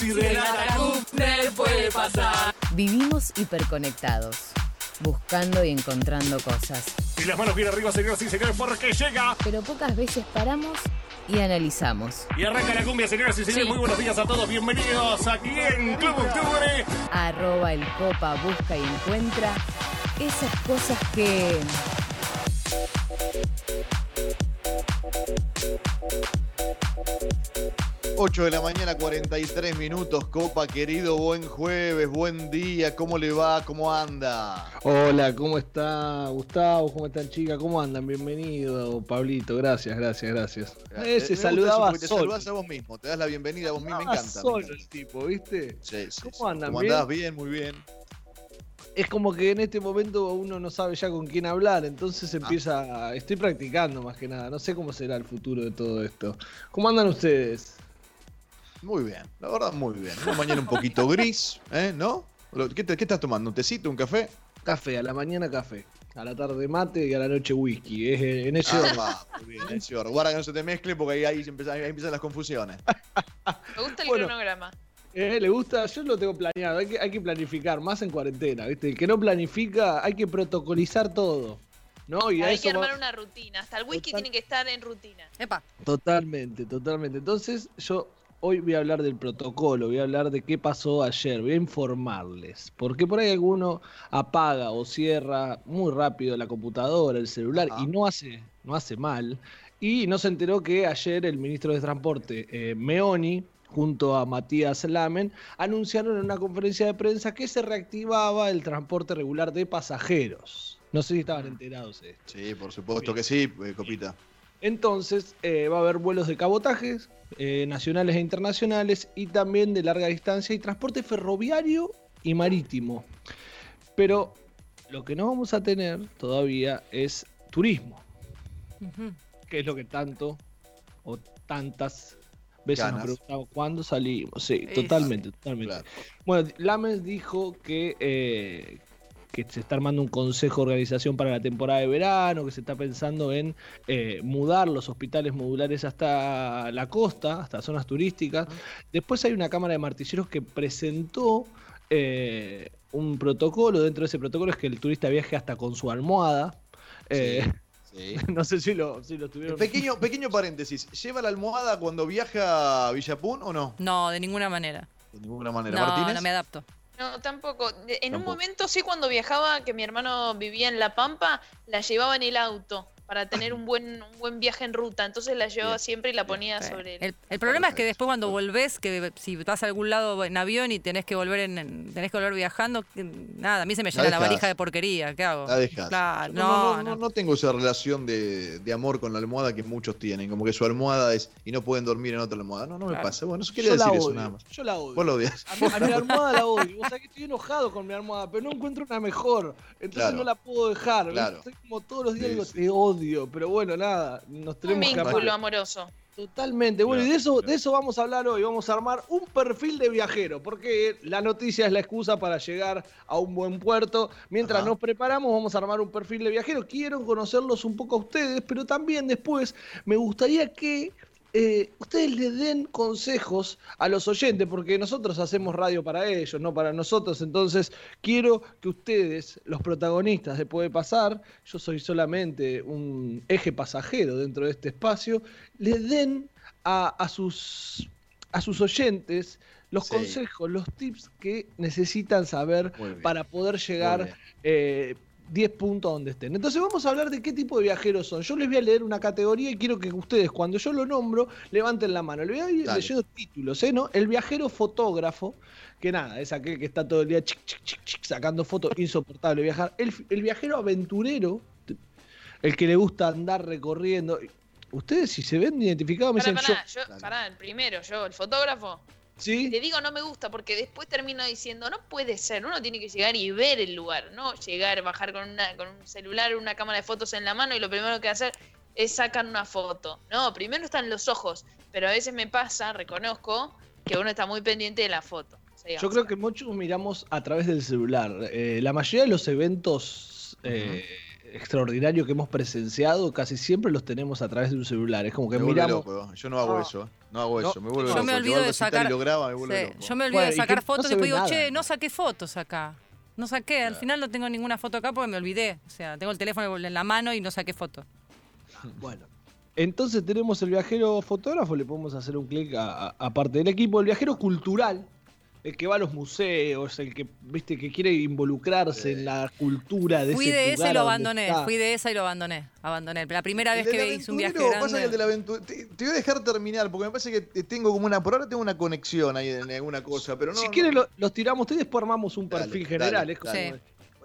Si la cumbre puede pasar. Vivimos hiperconectados, buscando y encontrando cosas. Y las manos bien arriba, señoras y señores, porque llega. Pero pocas veces paramos y analizamos. Y arranca la cumbia, señoras y señores. Sí. Muy buenos días a todos. Bienvenidos aquí en Club Octubre. Arroba el copa busca y encuentra esas cosas que... 8 de la mañana, 43 minutos. Copa, querido, buen jueves, buen día. ¿Cómo le va? ¿Cómo anda? Hola, ¿cómo está Gustavo? ¿Cómo están chicas? ¿Cómo andan? Bienvenido, Pablito. Gracias, gracias, gracias. Eh, se saludaba eso Te saludás a vos mismo, te das la bienvenida a vos mismo. Me encanta. solo el tipo, ¿viste? Sí, sí, ¿Cómo sí. andan? ¿Cómo andás? Bien, muy bien. Es como que en este momento uno no sabe ya con quién hablar, Ah. entonces empieza. a- Estoy practicando más que nada. No sé cómo será el futuro de todo esto. ¿Cómo andan ustedes? Muy bien, la verdad, muy bien. Una mañana un poquito gris, ¿eh? ¿No? ¿Qué, te- qué estás tomando? ¿Un tecito, un café? Café, a la mañana café. A la tarde mate y a la noche whisky. Eh, en ese Ah, orden. va, muy bien, ese orden. Guarda que no se te mezcle porque ahí, ahí, empiezan, ahí empiezan las confusiones. Me gusta el Bueno. cronograma. Eh, ¿Le gusta? Yo lo tengo planeado. Hay que, hay que planificar, más en cuarentena, ¿viste? El que no planifica, hay que protocolizar todo. ¿No? Y Hay eso que va- armar una rutina. Hasta el whisky Total- tiene que estar en rutina. Epa. Totalmente, totalmente. Entonces, yo hoy voy a hablar del protocolo, voy a hablar de qué pasó ayer, voy a informarles. Porque por ahí alguno apaga o cierra muy rápido la computadora, el celular, y no hace, no hace mal. Y no se enteró que ayer el ministro de Transporte, eh, Meoni, junto a Matías Lamen, anunciaron en una conferencia de prensa que se reactivaba el transporte regular de pasajeros. No sé si estaban enterados de esto. Sí, por supuesto que sí, eh, Copita. Entonces eh, va a haber vuelos de cabotajes, eh, nacionales e internacionales, y también de larga distancia y transporte ferroviario y marítimo. Pero lo que no vamos a tener todavía es turismo, que es lo que tanto o tantas veces Ganas. nos preguntamos cuándo salimos. Sí, totalmente, totalmente. Claro. Bueno, Lames dijo que, eh, que se está armando un consejo de organización para la temporada de verano, que se está pensando en eh, mudar los hospitales modulares hasta la costa, hasta zonas turísticas. Después hay una Cámara de Martilleros que presentó eh, un protocolo. Dentro de ese protocolo es que el turista viaje hasta con su almohada. Eh, Sí. no sé si lo, si lo tuvieron. Pequeño, pequeño paréntesis. ¿Lleva la almohada cuando viaja a Villapún o no? No, de ninguna manera. De ninguna manera. No, ¿Martínez? no me adapto. No, tampoco. En un momento sí, cuando viajaba, que mi hermano vivía en La Pampa, la llevaba en el auto para tener un buen, un buen viaje en ruta. Entonces la llevaba siempre y la ponía Sí. sobre el... El, el problema es que después cuando volvés, que si vas a algún lado en avión y tenés que volver en, en- tenés que volver viajando, que- nada, a mí se me llena la dejás. valija de porquería, ¿qué hago? La dejás. Claro, no, no, no. no tengo esa relación de, de amor con la almohada que muchos tienen. Como que su almohada es y no pueden dormir en otra almohada. No, no me Claro. pasa. Bueno, eso quería Yo la decir eso nada más. Yo la odio. Vos lo odias. A mi, a mi almohada la odio. Vos sabés que estoy enojado con mi almohada, pero no encuentro una mejor. Entonces Claro. no la puedo dejar. Estoy como todos los días Sí, digo, sí. te odio. Pero bueno, nada, nos Un tenemos que vínculo amoroso. Totalmente. Bueno, y de eso, claro. de eso vamos a hablar hoy. Vamos a armar un perfil de viajero, porque la noticia es la excusa para llegar a un buen puerto. Mientras Ajá. nos preparamos, vamos a armar un perfil de viajero. Quiero conocerlos un poco a ustedes, pero también después me gustaría que eh, ustedes le den consejos a los oyentes, porque nosotros hacemos radio para ellos, no para nosotros. Entonces, quiero que ustedes, los protagonistas de Puede Pasar, yo soy solamente un eje pasajero dentro de este espacio, le den a, a sus, a sus oyentes los Sí. consejos, los tips que necesitan saber para poder llegar eh, 10 puntos donde estén. Entonces vamos a hablar de qué tipo de viajeros son. Yo les voy a leer una categoría y quiero que ustedes, cuando yo lo nombro, levanten la mano. Le voy a ir Dale. leyendo títulos, ¿eh? ¿no? El viajero fotógrafo, que nada, es aquel que está todo el día chic, chic, chic, chic, sacando fotos, insoportable viajar. El, el viajero aventurero, el que le gusta andar recorriendo. Ustedes, si se ven identificados, me Pará, dicen pará, yo. yo, pará, el primero, yo, el fotógrafo. ¿Sí? Te digo no me gusta porque después termino diciendo, no puede ser, uno tiene que llegar y ver el lugar, no llegar, bajar con, una, con un celular, una cámara de fotos en la mano y lo primero que hacer es sacar una foto. No, primero están los ojos, pero a veces me pasa, reconozco, que uno está muy pendiente de la foto. Yo creo que muchos miramos a través del celular. Eh, la mayoría de los eventos eh, extraordinario que hemos presenciado, casi siempre los tenemos a través de un celular. Es como que Me miramos. loco. Yo no hago Ah. eso. No hago No. eso. Me vuelve Yo loco. me olvido de sacar- lo graba, me vuelve Sí, loco. Yo me olvido Bueno, de sacar fotos y después digo, nada. che, no saqué fotos acá. No saqué, al final no tengo ninguna foto acá porque me olvidé. O sea, tengo el teléfono en la mano y no saqué foto. Bueno. Entonces tenemos el viajero fotógrafo, le podemos hacer un clic a- a- aparte del equipo, el viajero cultural, el que va a los museos, el que, viste, que quiere involucrarse en la cultura de Fui ese de lugar y lo abandoné. está. Fui de esa y lo abandoné. Abandoné. La primera vez que hice un viaje aventurero, pasa que el del grande. te, te voy a dejar terminar porque me parece que te- tengo como una. Por ahora tengo una conexión ahí en alguna cosa, pero no. si no- quieren lo- los tiramos ustedes, después armamos un Dale, perfil dale, general. es como- dale.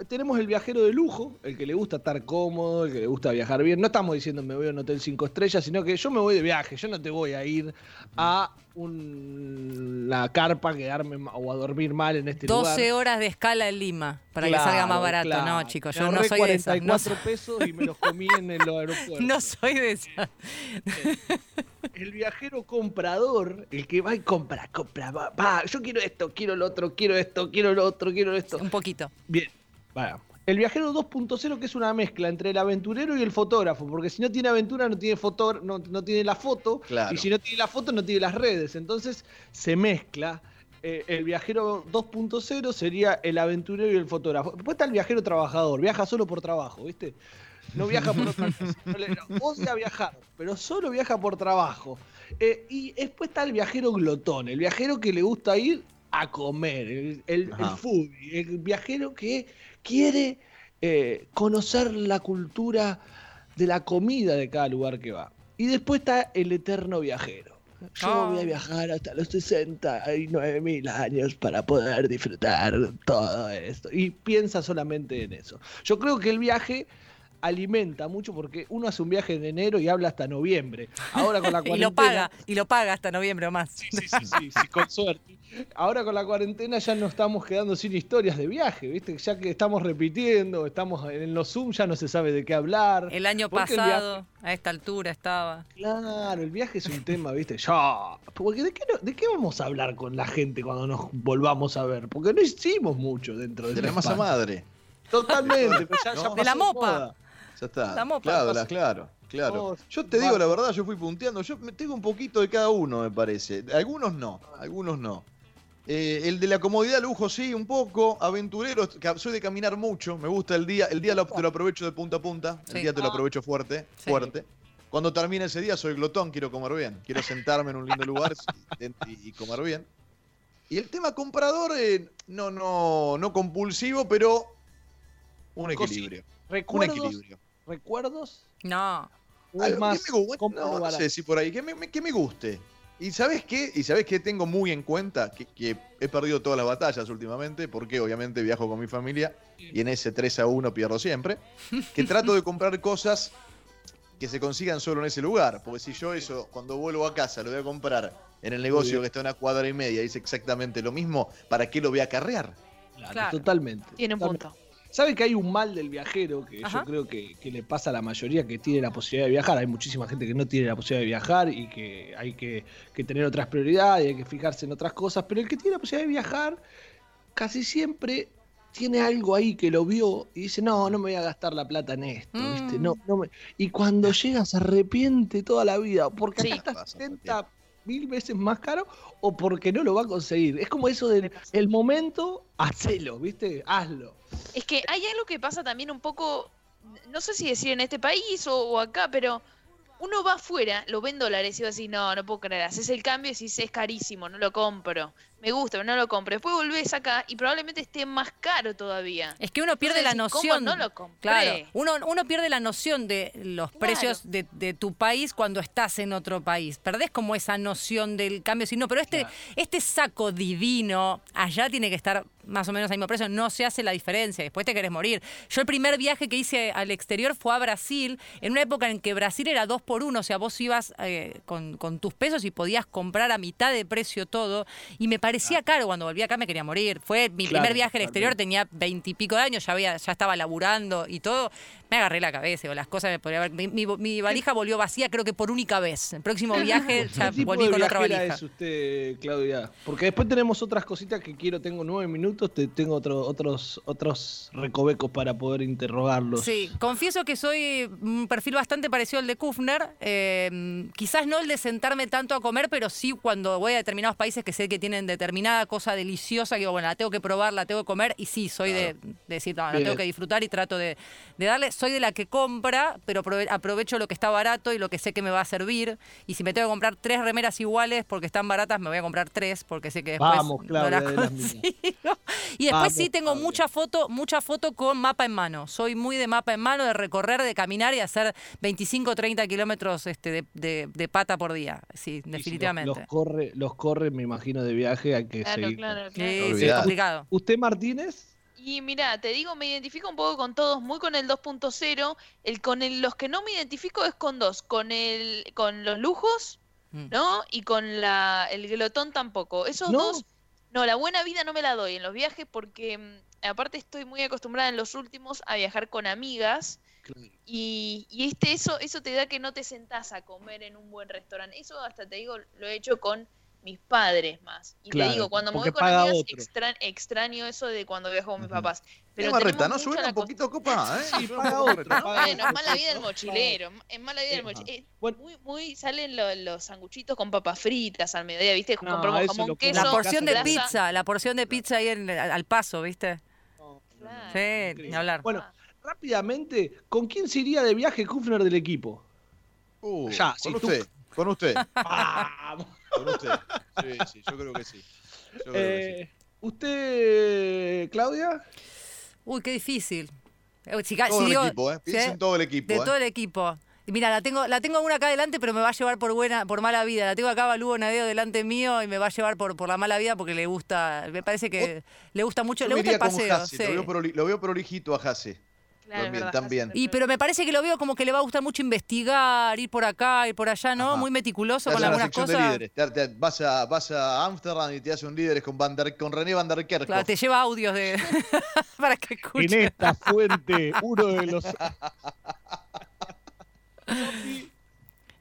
Tenemos el viajero de lujo, el que le gusta estar cómodo, el que le gusta viajar bien. No estamos diciendo me voy a un hotel cinco estrellas, sino que yo me voy de viaje. Yo no te voy a ir a un- una carpa quedarme o a dormir mal en este lugar. 12 horas de escala en Lima para que salga más barato. claro. No, chicos, yo no soy de esas. No, 44 pesos y me los comí en el aeropuerto. no soy de esas. El viajero comprador, el que va y compra, compra, va, va, yo quiero esto, quiero lo otro, quiero esto, quiero lo otro, quiero esto. Un poquito. Bien, vaya. El viajero 2.0 que es una mezcla entre el aventurero y el fotógrafo, porque si no tiene aventura no tiene foto, no, no tiene la foto, Claro. y si no tiene la foto no tiene las redes, entonces se mezcla. Eh, el viajero 2.0 sería el aventurero y el fotógrafo. Después está el viajero trabajador, viaja solo por trabajo, ¿viste? No viaja por otra cosa. No le- no, odia viajar, pero solo viaja por trabajo. Eh, y después está el viajero glotón, el viajero que le gusta ir a comer, el, el, foodie, el viajero que quiere eh, conocer la cultura de la comida de cada lugar que va. Y después está el eterno viajero. Yo Ah. voy a viajar hasta los 69 mil años para poder disfrutar todo esto. Y piensa solamente en eso. Yo creo que el viaje alimenta mucho porque uno hace un viaje en enero y habla hasta noviembre. Ahora con la Y cuarentena. lo paga, y lo paga hasta noviembre o más. Sí, sí, sí, sí, sí, con suerte. Ahora con la cuarentena ya no estamos quedando sin historias de viaje, ¿viste? Ya que estamos repitiendo, estamos en los Zoom, ya no se sabe de qué hablar. El año el pasado, a esta altura estaba. Claro, el viaje es un tema, ¿viste? Ya. Porque ¿de qué, no- ¿de qué vamos a hablar con la gente cuando nos volvamos a ver? Porque no hicimos mucho dentro de De la masa madre. Totalmente, pues ya. De la mopa. moda. Ya está. Mopa. claro, la- claro, claro. Yo te digo la verdad, yo fui punteando. Yo me- tengo un poquito de cada uno, me parece. Algunos no, algunos no. Eh, el de la comodidad, lujo, sí, un poco. Aventurero, soy de caminar mucho. Me gusta el día. El día lo, te lo aprovecho de punta a punta. El Sí. día te lo Ah. aprovecho fuerte, Sí. fuerte. Cuando termine ese día, soy glotón, quiero comer bien. Quiero sentarme en un lindo lugar y, y comer bien. Y el tema comprador, eh, no, no, no compulsivo, pero un equilibrio. Un ¿Recuerdos? equilibrio. ¿Recuerdos? No. ¿O es Algo más que me no, no sé si por ahí, que me, me- que me guste. ¿Y sabes qué? ¿Y sabes qué tengo muy en cuenta? Que, que he perdido todas las batallas últimamente, porque obviamente viajo con mi familia y en ese 3 a 1 pierdo siempre. Que trato de comprar cosas que se consigan solo en ese lugar. Porque si yo eso, cuando vuelvo a casa, lo voy a comprar en el negocio que está a una cuadra y media y es exactamente lo mismo, ¿para qué lo voy a acarrear? Claro. Totalmente. Tiene un punto. ¿Sabe que hay un mal del viajero que Ajá. yo creo que, que le pasa a la mayoría que tiene la posibilidad de viajar? Hay muchísima gente que no tiene la posibilidad de viajar y que hay que, que tener otras prioridades, hay que fijarse en otras cosas, pero el que tiene la posibilidad de viajar casi siempre tiene algo ahí que lo vio y dice, no, no me voy a gastar la plata en esto, Mm. ¿viste? No, no me-". Y cuando llega se arrepiente toda la vida, porque Sí. acá está Pasa, 70 mil veces más caro o porque no lo va a conseguir. Es como eso del el momento, hacelo, ¿viste? Hazlo. Es que hay algo que pasa también un poco, no sé si decir en este país o, acá, pero uno va afuera, lo ve en dólares y va así, no, no puedo creer, haces el cambio y decís, es carísimo, no lo compro. Me gusta, pero no lo compro. Después volvés acá y probablemente esté más caro todavía. Es que uno pierde la decís, ¿cómo noción. no lo compré? Claro, uno, uno pierde la noción de los Claro. precios de, de tu país cuando estás en otro país. Perdés como esa noción del cambio. Si no, pero este, Claro. este saco divino allá tiene que estar más o menos al mismo precio. No se hace la diferencia. Después te querés morir. Yo el primer viaje que hice al exterior fue a Brasil, en una época en que Brasil era dos por uno. O sea, vos ibas eh, con, con tus pesos y podías comprar a mitad de precio todo. Y me parecía caro. Cuando volví acá me quería morir. Fue mi Claro, primer viaje al exterior, tenía veintipico de años, ya, había, ya estaba laburando y todo. Me agarré la cabeza, o las cosas me podría haber. Mi, mi- mi valija volvió vacía, creo que por única vez. El próximo viaje ya ¿Qué tipo volví de con otra valija. es usted, Claudia? Porque después tenemos otras cositas que quiero, tengo nueve minutos minutos te tengo otro- otros, otros recovecos para poder interrogarlos. Sí, confieso que soy un perfil bastante parecido al de Kufner. eh, quizás no el de sentarme tanto a comer, pero sí cuando voy a determinados países que sé que tienen determinada cosa deliciosa, que digo, bueno, la tengo que probar, la tengo que comer, y sí, soy de, de decir, no, la tengo que disfrutar y trato de, de darle. Soy de la que compra, pero aprove- aprovecho lo que está barato y lo que sé que me va a servir. Y si me tengo que comprar tres remeras iguales porque están baratas, me voy a comprar tres, porque sé que después Vamos, no Claudia, las de las consigo. Y después Vamos, sí tengo Claudia. mucha foto, mucha foto con mapa en mano. Soy muy de mapa en mano, de recorrer, de caminar y hacer 25 o 30 kilómetros este, de, de- de pata por día. Sí, definitivamente. Los, los corre, los corre, me imagino, de viaje, hay que Claro, seguir. claro, Sí, claro. sí, es Olvidate. complicado. ¿Usted, Martínez? Y mira, te digo, me identifico un poco con todos, muy con el 2.0. El con el, los que no me identifico es con dos, con el, con los lujos, Mm. ¿no? Y con la, el glotón tampoco. Esos No. dos, no, la buena vida no me la doy en los viajes porque mm, aparte estoy muy acostumbrada en los últimos a viajar con amigas. Y, y este, eso, eso te da que no te sentás a comer en un buen restaurante. Eso hasta te digo, lo he hecho con mis padres más. Y Claro, te digo, cuando me voy con amigas, extra- extraño eso de cuando viajo con mis papás. Pero tenemos ¿no suena un poquito copa, ¿eh? Un paga otro, ¿no? bueno, es mala vida del No, mochilero, es mala vida del mochilero. Eh, Bueno. Muy, muy salen lo- los sanguchitos con papas fritas al mediodía, ¿viste? No, Compramos jamón, queso, La porción de grasa. pizza, la porción de pizza ahí en- al paso, ¿viste? Claro. Sí, ni hablar. Bueno, rápidamente, ¿con quién se iría de viaje Kufner del equipo? Uh, Ya, con si tú- usted, con usted, Vamos. Con usted. Sí, sí, yo creo que sí. Yo creo que sí. ¿Usted, Claudia? Uy, qué difícil. Eh, si Todo si el digo- equipo, ¿eh? ¿sí? Piensa en todo el equipo, De ¿eh? todo el equipo. Y mira, la tengo, la tengo una acá adelante, pero me va a llevar por buena, por mala vida. La tengo acá a Lugo Nadeo delante mío y me va a llevar por, por la mala vida porque le gusta, me parece que le gusta mucho, Yo le gusta el paseo. Hasse, sí. lo, veo lo veo prolijito a Jase. Claro, También, Y pero me parece que lo veo como que le va a gustar mucho investigar, ir por acá, ir por allá, ¿no? Ajá. Muy meticuloso con algunas de cosas. líderes. Te- te- vas, a, vas a Amsterdam y te hace un líderes con, Van der- con René Van der Kerkhoff. Claro, te lleva audios de para que En escuche. esta fuente, uno de los...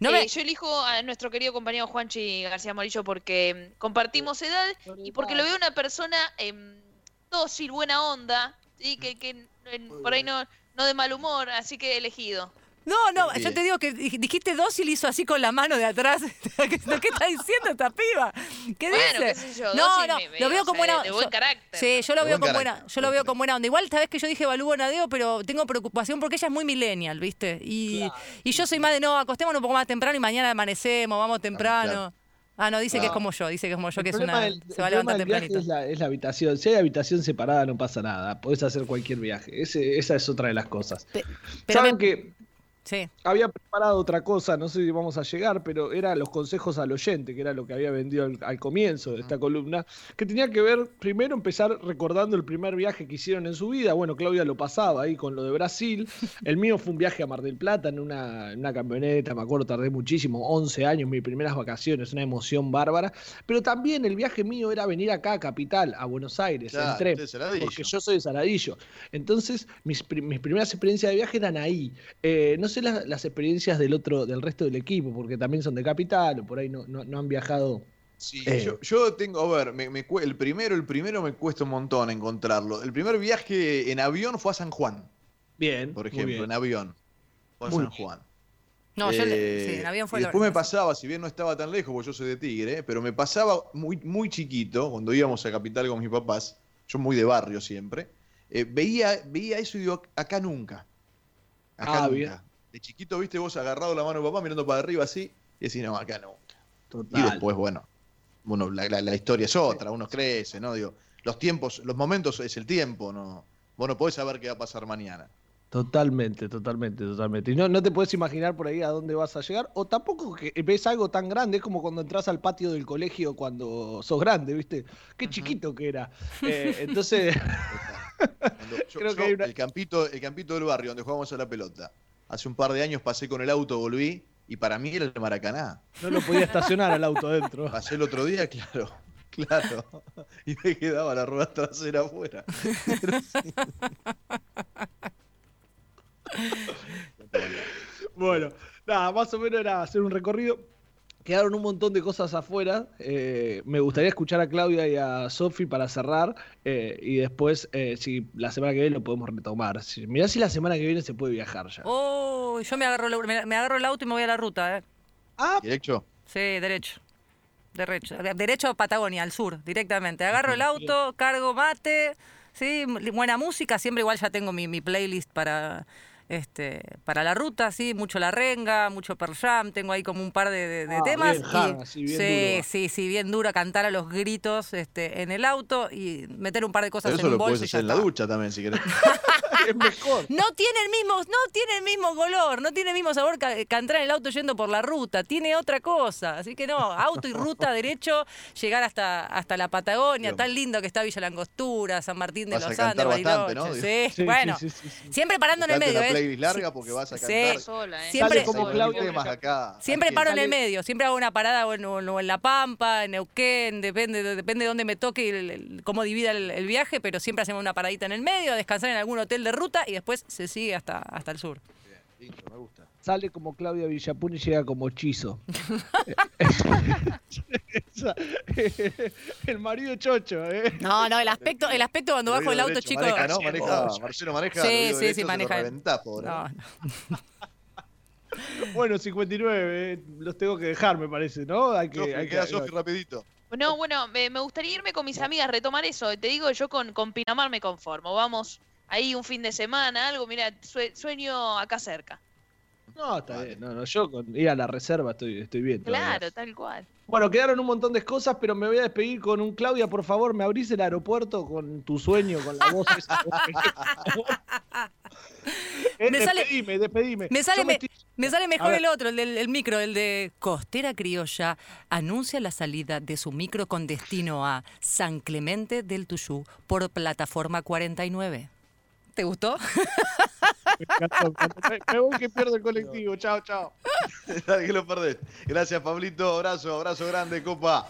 No Eh, me- Yo elijo a nuestro querido compañero Juanchi García Morillo porque mm, compartimos edad y porque lo veo una persona em, dócil, buena onda, ¿sí? que, que en- por ahí no, no de mal humor, así que he elegido. No, no, Bien. yo te digo que dij- dijiste dócil hizo así con la mano de atrás. ¿Qué, está diciendo esta piba? ¿Qué Bueno, dice? qué sé yo, no, no, lo veo o con sea, buena de buen yo- carácter. Sí, yo lo veo con buena, yo lo veo con buena onda. Igual sabes que yo dije Balúo Nadeo, pero tengo preocupación porque ella es muy millennial, ¿viste? Y, y yo soy más de no, acostémonos un poco más temprano y mañana amanecemos, vamos temprano. claro. Ah, no, dice que es como yo, dice que es como yo, que es una. del- se va a levantar tempranito. Es la, es la habitación. Si hay habitación separada, no pasa nada. Podés hacer cualquier viaje. Ese- esa es otra de las cosas. Pe- pero Saben me- que Sí. había preparado otra cosa, no sé si vamos a llegar, pero era los consejos al oyente, que era lo que había vendido al, al comienzo de esta columna, que tenía que ver, primero empezar recordando el primer viaje que hicieron en su vida. Bueno, Claudia lo pasaba ahí con lo de Brasil. El mío fue un viaje a Mar del Plata en una, en una camioneta, me acuerdo, tardé muchísimo, 11 años, mis primeras vacaciones, una emoción bárbara. Pero también el viaje mío era venir acá a Capital, a Buenos Aires, Claro, en tren, porque yo soy de Saladillo. Entonces, mis, mis primeras experiencias de viaje eran ahí. Eh, no sé las, las experiencias del otro, del resto del equipo, porque también son de capital o por ahí no, no, no han viajado. Sí, Eh. yo, yo tengo, a ver, me, el primero, el primero me cuesta un montón encontrarlo. El primer viaje en avión fue a San Juan, Bien, por ejemplo, bien. en avión. Fue a Muy San bien. Juan. No, yo le- Eh, sí, en avión fue y después me pasaba, si bien no estaba tan lejos, porque yo soy de Tigre, pero me pasaba muy, muy chiquito, cuando íbamos a Capital con mis papás, yo muy de barrio siempre, eh, veía, veía eso y digo, acá nunca. Acá Ah, nunca. bien. De chiquito, viste, vos agarrado la mano de papá mirando para arriba así, y decís, no, acá nunca. Y después, bueno, uno, la, la- la historia es otra, uno crece, ¿no? Digo, los tiempos, los momentos es el tiempo, ¿no? Vos no podés saber qué va a pasar mañana. Totalmente, totalmente, totalmente. Y no, no te puedes imaginar por ahí a dónde vas a llegar, o tampoco que ves algo tan grande, es como cuando entras al patio del colegio cuando sos grande, ¿viste? Qué chiquito que era. Eh, entonces, Cuando yo- Creo yo, que hay una- el, campito, el campito del barrio donde jugábamos a la pelota. Hace un par de años pasé con el auto, volví, y para mí era el Maracaná. no lo podía estacionar al auto dentro. Pasé el otro día, claro, claro. Y me quedaba la rueda trasera afuera. Sí. Bueno, nada, más o menos era hacer un recorrido. Quedaron un montón de cosas afuera. eh, me gustaría escuchar a Claudia y a Sofi para cerrar. eh, y después, eh, si la semana que viene lo podemos retomar. Si, mirá si la semana que viene se puede viajar ya. Oh, yo me agarro, el- me, me agarro el auto y me voy a la ruta, ¿eh? Ah, Directo. Sí, derecho. Derecho, derecho a Patagonia, al sur, directamente. Agarro el auto, cargo mate, sí, buena música, siempre igual ya tengo mi, mi playlist para este para la ruta, sí, mucho La Renga, mucho Pearl Jam, tengo ahí como un par de, de- de Ah, temas. bien hard, así, bien sí, duro. sí, sí, bien duro, cantar a los gritos este, en el auto y meter un par de cosas Pero en eso un lo puedes bolso hacer en la ducha también, si querés. es mejor. No tiene el mismo, no tiene el mismo color, no tiene el mismo sabor que cantar en el auto yendo por la ruta, tiene otra cosa. Así que no, auto y ruta derecho, llegar hasta, hasta la Patagonia, tan lindo que está Villa Langostura, San Martín de Vas los Andes, bastante, Bariloche. ¿no? Sí, Sí, bueno. sí, sí, sí, sí. Siempre parando en el medio, ¿eh? Playlist larga porque vas a sí. cantar. sola, ¿eh? Siempre- como temas acá. Paro en el medio, siempre hago una parada o en, o en La Pampa, en Neuquén, depende, depende de dónde me toque y el- el- cómo divida el, el viaje, pero siempre hacemos una paradita en el medio, a descansar en algún hotel de ruta y después se sigue hasta, hasta el sur. Lindo, me gusta. Sale como Claudia Villapun y llega como hechizo. El marido chocho, ¿eh? No, no, el aspecto, el aspecto cuando bajo el auto, chicos. Maneja, ¿no? Maneja, Marcelo maneja. Sí, sí, derecho sí, maneja. reventás, pobre. No, no. Bueno, 59, ¿eh? los tengo que dejar, me parece, ¿no? Hay que, Sofi, hay que- queda Sofi rapidito. No, bueno, me, me gustaría irme con mis amigas, retomar eso. Te digo, yo con, con Pinamar me conformo. Vamos ahí un fin de semana, algo, mira, sue- sueño acá cerca. No, está bien. No, no, yo con ir a la reserva estoy, estoy bien. todavía. Claro, tal cual. Bueno, quedaron un montón de cosas, pero me voy a despedir con un Claudia, por favor, me abrís el aeropuerto con tu sueño, con la voz esa. Eh, Me sale- despedime, despedime. Me sale, me, estoy- me sale mejor el otro, el del el micro, el de Costera Criolla anuncia la salida de su micro con destino a San Clemente del Tuyú por plataforma 49. ¿Te gustó? Me encantó, voy que pierdo el colectivo. Chao, chao. Que lo perdés. Gracias, Pablito. Abrazo, abrazo grande, copa.